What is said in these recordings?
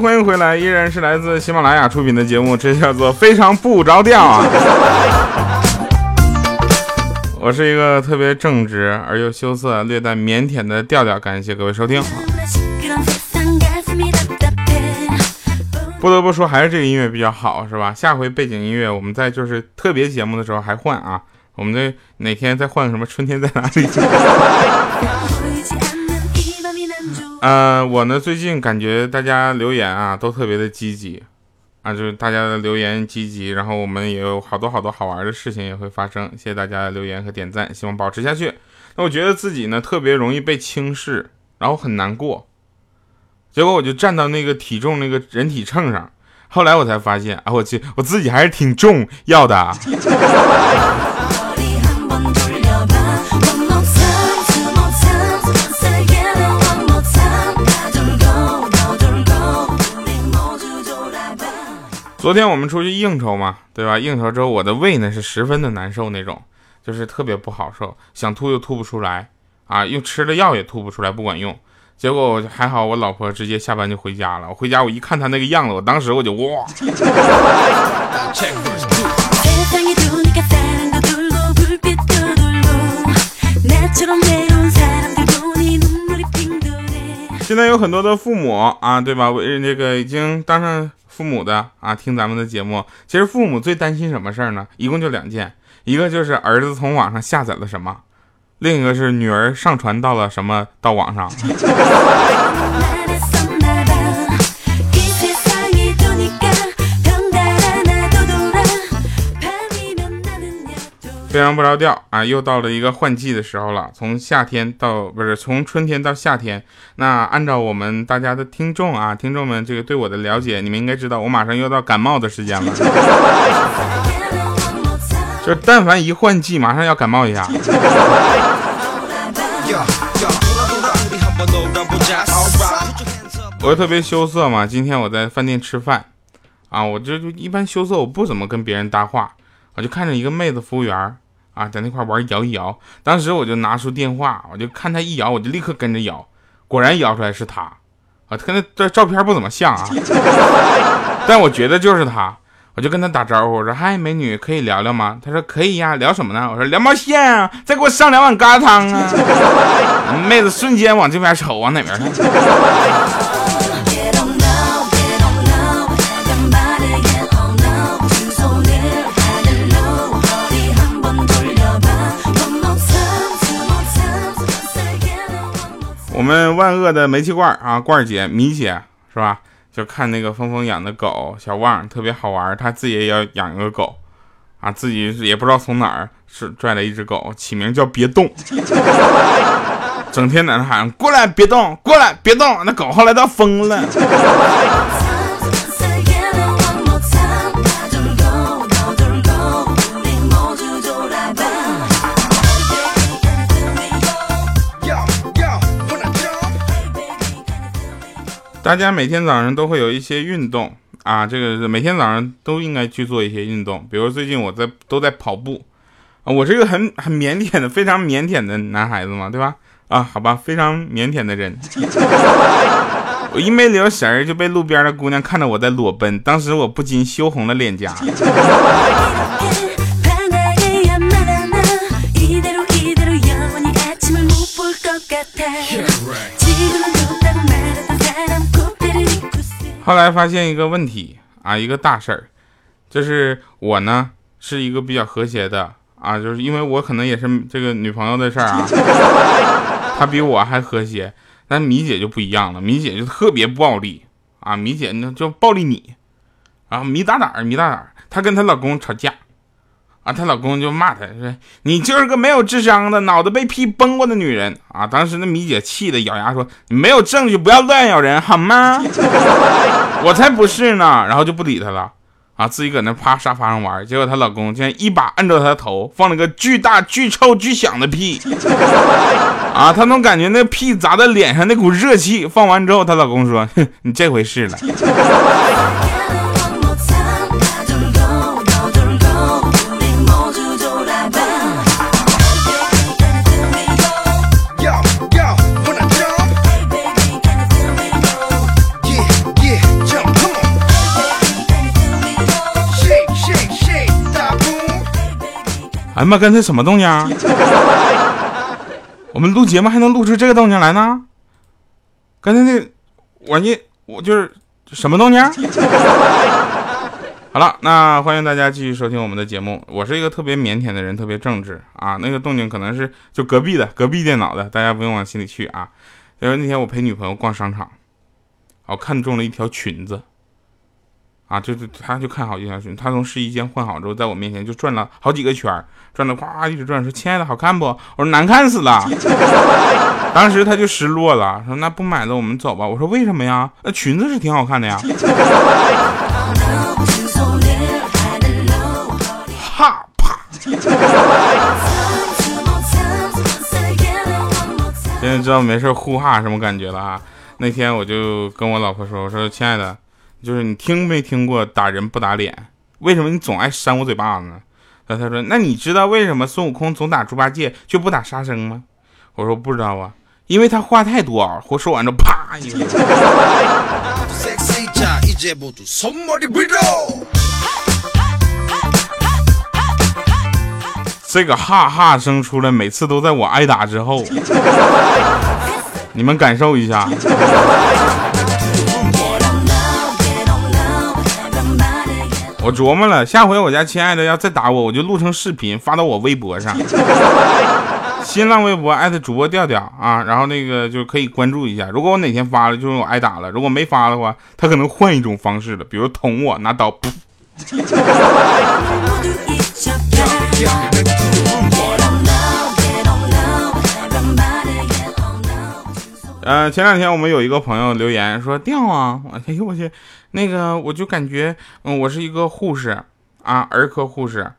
欢迎回来，依然是来自喜马拉雅出品的节目，这叫做非常不着调啊。我是一个特别正直而又羞涩、略带腼腆的调调，感谢各位收听。不得不说，还是这个音乐比较好，是吧？下回背景音乐我们在就是特别节目的时候还换啊，我们这哪天再换个什么春天在哪里？呃，我呢最近感觉大家留言啊都特别的积极啊，就是大家的留言积极，然后我们也有好多好多好玩的事情也会发生，谢谢大家的留言和点赞，希望保持下去。那我觉得自己呢特别容易被轻视，然后很难过。结果我就站到那个体重那个人体秤上，后来我才发现，啊，我去，我自己还是挺重要的。昨天我们出去应酬嘛，对吧？应酬之后，我的胃呢是十分的难受那种，就是特别不好受，想吐又吐不出来啊，又吃了药也吐不出来，不管用。结果我还好，我老婆直接下班就回家了。我回家我一看她那个样子，我当时我就哇。现在有很多的父母啊，对吧？为那个已经当上父母的啊，听咱们的节目，其实父母最担心什么事儿呢？一共就两件，一个就是儿子从网上下载了什么。另一个是女儿上传到了什么到网上，非常不着调啊！又到了一个换季的时候了，从夏天到不是从春天到夏天。那按照我们大家的听众啊，听众们这个对我的了解，你们应该知道，我马上又到感冒的时间了。就但凡一换季，马上要感冒一下。我特别羞涩嘛，今天我在饭店吃饭，啊，我就就一般羞涩，我不怎么跟别人搭话，我就看着一个妹子服务员啊，在那块玩摇一摇，当时我就拿出电话，我就看他一摇，我就立刻跟着摇，果然摇出来是他，啊，跟那这照片不怎么像啊，但我觉得就是他。我就跟他打招呼，我说：“嗨，美女，可以聊聊吗？”他说：“可以呀，聊什么呢？”我说：“聊毛线啊！再给我上两碗疙瘩汤啊！”妹子瞬间往这边瞅，往哪边看？我们万恶的煤气罐啊，罐姐、米姐是吧？就看那个峰峰养的狗小旺特别好玩，他自己也要养一个狗，啊，自己也不知道从哪儿是拽了一只狗，起名叫别动，整天在那喊过来别动，过来别动，那狗后来都疯了。大家每天早上都会有一些运动啊，这个是每天早上都应该去做一些运动。比如最近我在都在跑步啊，我是一个很很腼腆的、非常腼腆的男孩子嘛，对吧？啊，好吧，非常腼腆的人。我一没留神就被路边的姑娘看到我在裸奔，当时我不禁羞红了脸颊。后来发现一个问题啊，一个大事儿，就是我呢是一个比较和谐的啊，就是因为我可能也是这个女朋友的事儿啊，她比我还和谐。但米姐就不一样了，米姐就特别暴力啊，米姐呢就暴力你，啊，米大胆儿，米大胆儿，她跟她老公吵架。她老公就骂她说：“你就是个没有智商的、脑子被劈崩过的女人啊！”当时那米姐气得咬牙说：“你没有证据，不要乱咬人好吗？” 我才不是呢，然后就不理她了啊，自己搁那趴沙发上玩。结果她老公竟然一把按住她的头，放了个巨大、巨臭、巨响的屁啊！她能感觉那屁砸在脸上那股热气。放完之后，她老公说：“哼，你这回是了。”哎妈，刚才什么动静啊？我们录节目还能录出这个动静来呢？刚才那我你我就是什么动静？好了，那欢迎大家继续收听我们的节目。我是一个特别腼腆的人，特别正直啊。那个动静可能是就隔壁的，隔壁电脑的，大家不用往心里去啊。因为那天我陪女朋友逛商场，我看中了一条裙子，啊，就是他就看好一条裙，他从试衣间换好之后，在我面前就转了好几个圈儿，转的哗一直转，说：“亲爱的，好看不？”我说：“难看死了。”当时他就失落了，说：“那不买了，我们走吧。”我说：“为什么呀？那裙子是挺好看的呀。”啪啪！现在知道没事呼哈什么感觉了啊？那天我就跟我老婆说：“我说亲爱的，就是你听没听过打人不打脸？为什么你总爱扇我嘴巴子呢？”然后他说：“那你知道为什么孙悟空总打猪八戒却不打沙僧吗？”我说：“不知道啊，因为他话太多。”我说完之后，啪一个。这个哈哈声出来，每次都在我挨打之后，你们感受一下。我琢磨了，下回我家亲爱的要再打我，我就录成视频发到我微博上，新浪微博艾特主播调调啊，然后那个就可以关注一下。如果我哪天发了，就是我挨打了；如果没发的话，他可能换一种方式了，比如捅我，拿刀。呃，前两天我们有一个朋友留言说掉啊，哎呦我去，那个我就感觉，嗯，我是一个护士啊，儿科护士，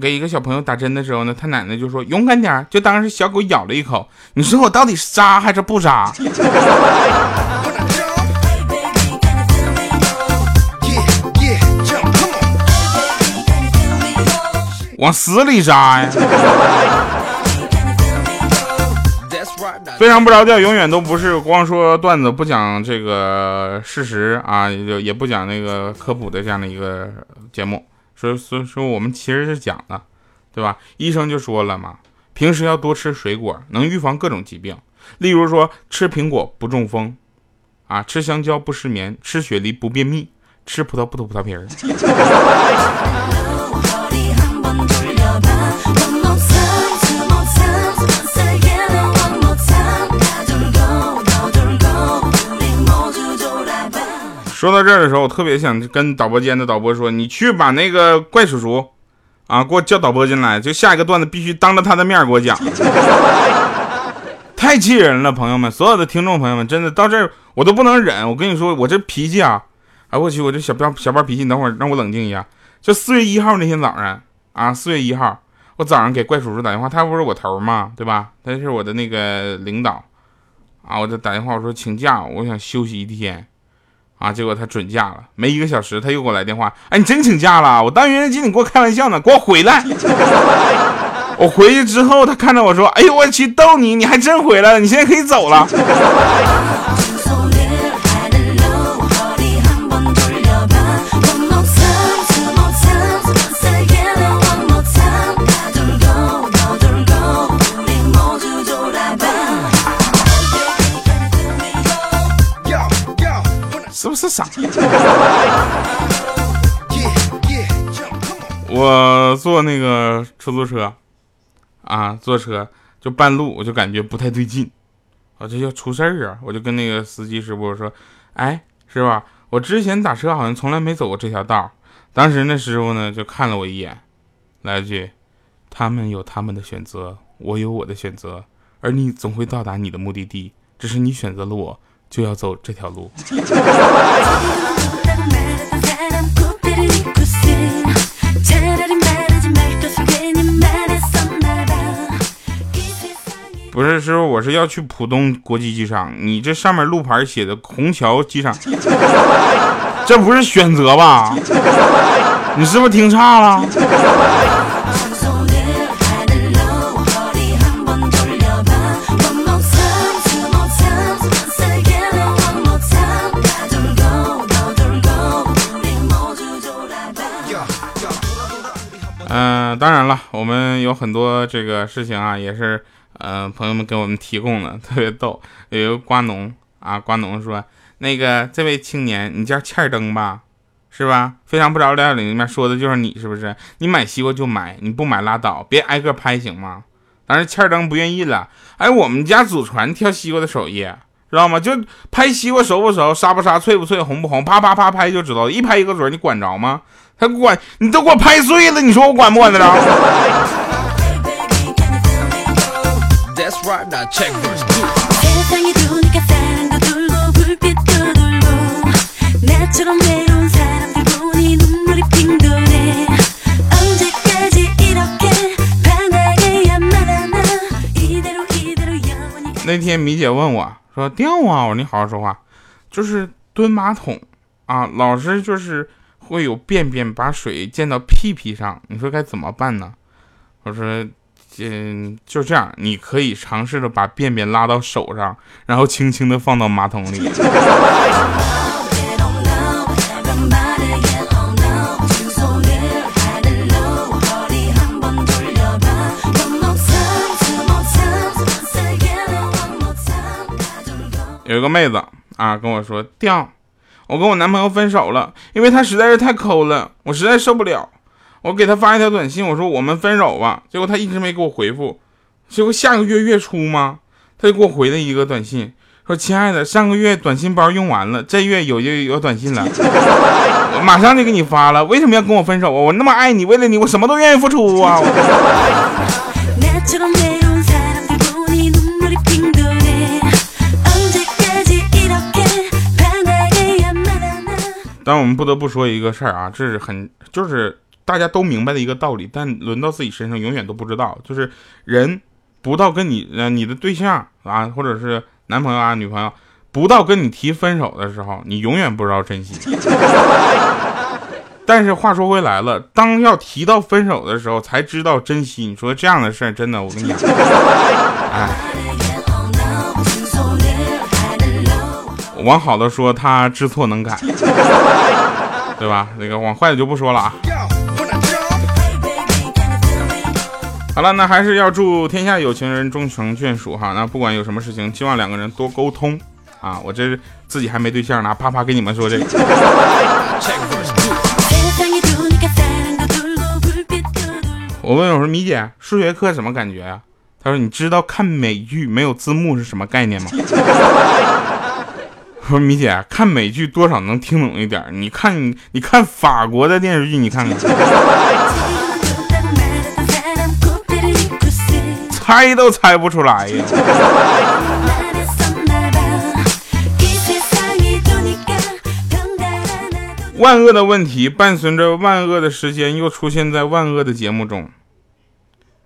给一个小朋友打针的时候呢，他奶奶就说勇敢点，就当是小狗咬了一口。你说我到底是扎还是不扎？往死里扎呀！非常不着调，永远都不是光说段子不讲这个事实啊，也也不讲那个科普的这样的一个节目。所以所以说，我们其实是讲的，对吧？医生就说了嘛，平时要多吃水果，能预防各种疾病。例如说，吃苹果不中风，啊，吃香蕉不失眠，吃雪梨不便秘，吃葡萄不吐葡萄皮儿。说到这儿的时候，我特别想跟导播间的导播说：“你去把那个怪叔叔，啊，给我叫导播进来，就下一个段子必须当着他的面给我讲。太气人了，朋友们，所有的听众朋友们，真的到这儿我都不能忍。我跟你说，我这脾气啊，哎我去，我这小彪小彪脾气，你等会儿让我冷静一下。就四月一号那天早上啊，四月一号，我早上给怪叔叔打电话，他不是我头嘛，对吧？他是我的那个领导啊，我就打电话我说请假，我想休息一天。啊！结果他准假了，没一个小时他又给我来电话。哎，你真请假了？我当无人机你给我开玩笑呢，给我回来！我回去之后，他看着我说：“哎呦我去，逗你，你还真回来了，你现在可以走了。”我坐那个出租车啊，坐车就半路我就感觉不太对劲，我这要出事儿啊！我就跟那个司机师傅说：“哎，师傅，我之前打车好像从来没走过这条道。”当时那师傅呢就看了我一眼，来一句：“他们有他们的选择，我有我的选择，而你总会到达你的目的地，只是你选择了我。”就要走这条路。不是师傅，我是要去浦东国际机场。你这上面路牌写的虹桥机场，这不是选择吧？你是不是听差了？嗯，当然了，我们有很多这个事情啊，也是嗯朋友们给我们提供的，特别逗。有一个瓜农啊，瓜农说：“那个这位青年，你叫欠儿灯吧？是吧？非常不着调里面说的就是你，是不是？你买西瓜就买，你不买拉倒，别挨个拍行吗？”但是欠儿灯不愿意了。哎，我们家祖传挑西瓜的手艺，知道吗？就拍西瓜熟不熟，沙不沙，脆不脆，红不红，啪啪啪拍就知道，一拍一个准，你管着吗？他管你都给我拍碎了，你说我管不管得着？那天米姐问我说：“掉啊！”我说：“你好好说话。”就是蹲马桶啊，老是就是会有便便把水溅到屁屁上，你说该怎么办呢？我说：“嗯，就这样，你可以尝试着把便便拉到手上，然后轻轻的放到马桶里。”有一个妹子啊跟我说：“掉，我跟我男朋友分手了，因为他实在是太抠了，我实在受不了。我给他发一条短信，我说我们分手吧。结果他一直没给我回复。结果下个月月初吗？他就给我回了一个短信，说：亲爱的，上个月短信包用完了，这月有有有短信了，我马上就给你发了。为什么要跟我分手啊？我那么爱你，为了你，我什么都愿意付出啊。”但我们不得不说一个事儿啊，这是很就是大家都明白的一个道理，但轮到自己身上永远都不知道。就是人不到跟你呃你的对象啊，或者是男朋友啊女朋友，不到跟你提分手的时候，你永远不知道珍惜。但是话说回来了，当要提到分手的时候，才知道珍惜。你说这样的事儿，真的，我跟你讲，哎。往好的说，他知错能改，对吧？那个往坏的就不说了啊。好了，那还是要祝天下有情人终成眷属哈。那不管有什么事情，希望两个人多沟通啊。我这自己还没对象呢，啪啪给你们说这个。我问我说米姐，数学课什么感觉啊？他说你知道看美剧没有字幕是什么概念吗？我说米姐看美剧多少能听懂一点你看你看法国的电视剧，你看看，猜都猜不出来呀。万恶的问题伴随着万恶的时间又出现在万恶的节目中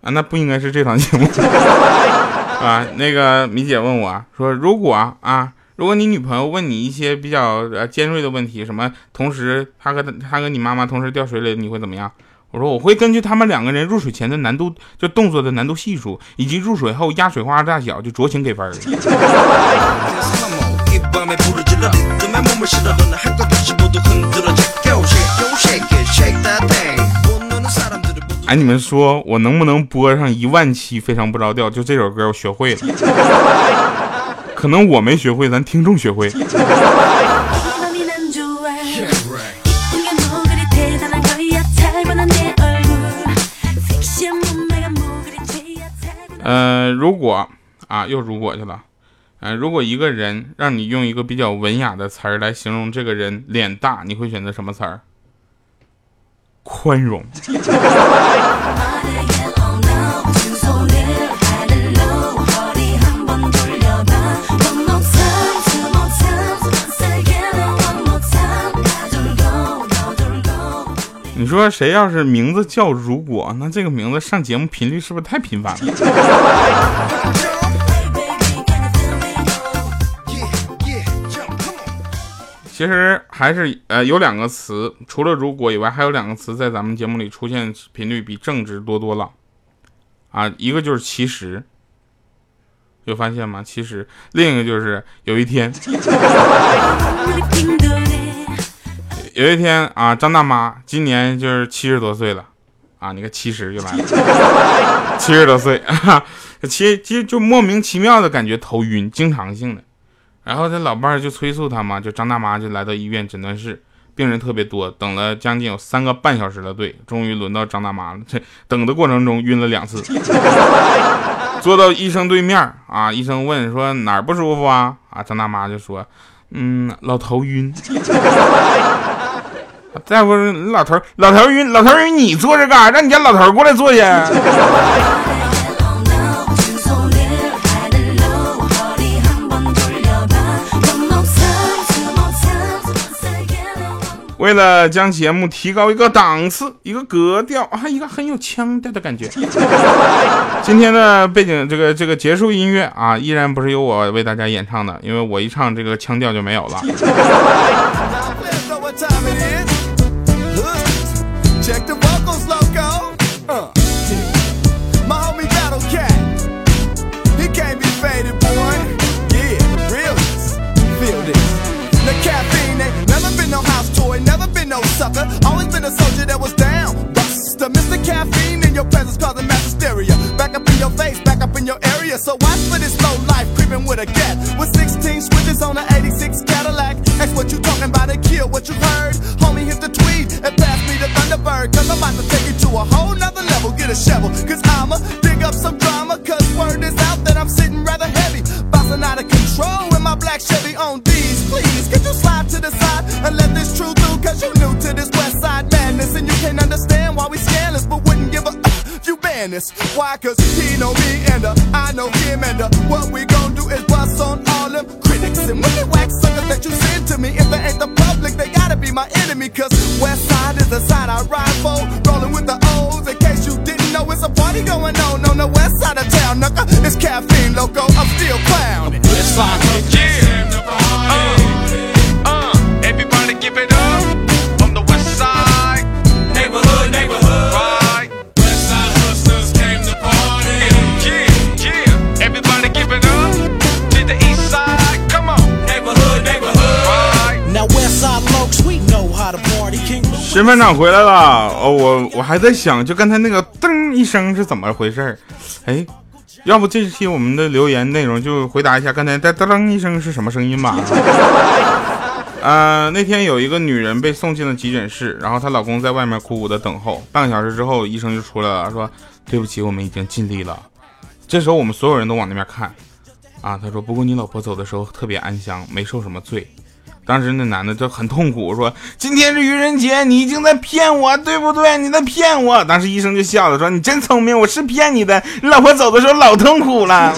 啊，那不应该是这档节目 啊。那个米姐问我说，如果啊。如果你女朋友问你一些比较呃尖锐的问题，什么同时她和她和你妈妈同时掉水里，你会怎么样？我说我会根据他们两个人入水前的难度，就动作的难度系数，以及入水后压水花大小，就酌情给分。哎，你们说我能不能播上一万期非常不着调？就这首歌我学会了。可能我没学会，咱听众学会。呃，如果啊，又如果去了。嗯，如果一个人让你用一个比较文雅的词儿来形容这个人脸大，你会选择什么词儿？宽容。你说谁要是名字叫如果，那这个名字上节目频率是不是太频繁了？其实还是呃有两个词，除了如果以外，还有两个词在咱们节目里出现频率比正值多多了。啊，一个就是其实，有发现吗？其实，另一个就是有一天。有一天啊，张大妈今年就是七十多岁了，啊，你看七十就来 了，七十多岁，其其实就莫名其妙的感觉头晕，经常性的。然后他老伴儿就催促他嘛，就张大妈就来到医院诊断室，病人特别多，等了将近有三个半小时的队，终于轮到张大妈了。这等的过程中晕了两次，坐到医生对面啊，医生问说哪儿不舒服啊？啊，张大妈就说，嗯，老头晕。大夫，老头，老头晕，老头晕，你坐着干啥？让你家老头过来坐下。为了将节目提高一个档次、一个格调啊，一个很有腔调的感觉。今天的背景这个这个结束音乐啊，依然不是由我为大家演唱的，因为我一唱这个腔调就没有了。With a gat. With 16 switches on an 86 Cadillac. That's what you talking about and kill what you heard. Homie, hit the tweet and pass me the Thunderbird. Cause I'm about to take you to a whole nother level. Get a shovel. Cause I'ma dig up some drama. Cause word is out that I'm sitting rather heavy. Bouncing out of control with my black Chevy on these. Please, could you slide to the side and let this truth through? Cause you new to this west side madness. And you can't understand why we scandalous, but wouldn't give a you ban this. Why? Cause he know me and uh, I know him and uh, what we gon' do is bust on all them critics. And wax suckers that you send to me, if they ain't the public, they gotta be my enemy. Cause west side is the side I ride for. Rolling with the O's in case you didn't know it's a party going on on the west side of town. Nuka, it's caffeine loco, I'm still clowning. West side, King 申班长回来了，哦，我我还在想，就刚才那个噔一声是怎么回事儿？哎，要不这期我们的留言内容就回答一下刚才哒噔一声是什么声音吧？呃，那天有一个女人被送进了急诊室，然后她老公在外面苦苦的等候。半个小时之后，医生就出来了，说：“对不起，我们已经尽力了。”这时候我们所有人都往那边看，啊，他说：“不过你老婆走的时候特别安详，没受什么罪。”当时那男的就很痛苦，说：“今天是愚人节，你已经在骗我，对不对？你在骗我。”当时医生就笑了，说：“你真聪明，我是骗你的。你老婆走的时候老痛苦了。”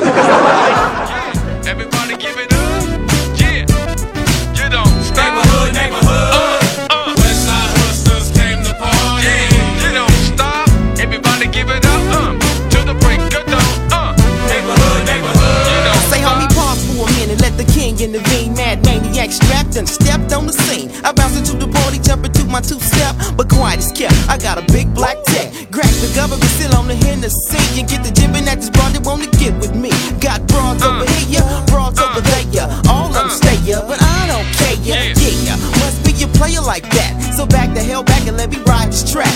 Everybody give it up, yeah. You don't stop. Neighborhood, neighborhood. Uh, uh. West side hustlers came to party. Yeah, you don't stop. Everybody give it up, uh, to the break of dawn. Uh, neighborhood, neighborhood. You don't Say, homie, pause for a minute. Let the king intervene. Mad maniac strapped and stepped on the scene. I bounced into the party, jumping to my two step, but quiet as kept. I got a big black tech. Grab the government still on the Hennessy and get the jibbing at this broad that wanna get with me. Got broads over here, broads over there. All of them stay ya, but I don't care. Yeah, yeah. Must be a player like that. So back the hell back and let me ride this track.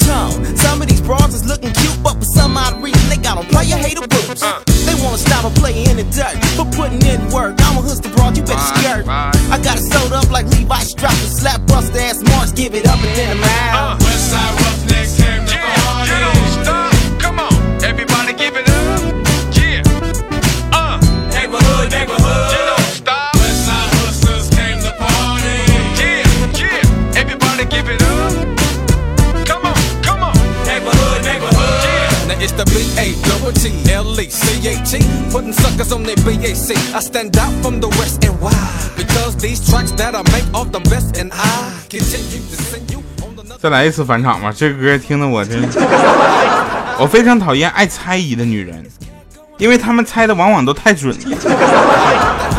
Tone. Some of these broads is looking cute, but for some odd reason they got on player hater boots. They wanna stop a player in the dirt putting in work. I'm a hustler broad, you better skirt. I got it sewed up like Levi's strap and slap bust ass marks, give it up and then I'm Putting suckers on their BAC I stand out from the rest and why? Because these tracks that I make are the best And I continue to sing you 再来一次返场吧，这歌听得我真，我非常讨厌爱猜疑的女人，因为她们猜的往往都太准了。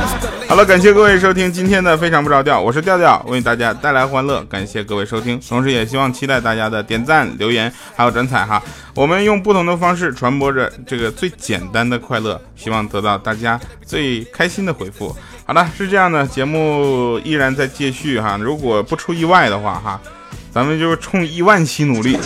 好了，感谢各位收听今天的非常不着调，我是调调，为大家带来欢乐，感谢各位收听，同时也希望期待大家的点赞、留言还有转采哈，我们用不同的方式传播着这个最简单的快乐，希望得到大家最开心的回复。好了，是这样的，节目依然在继续哈，如果不出意外的话哈。咱们就冲一万期努力。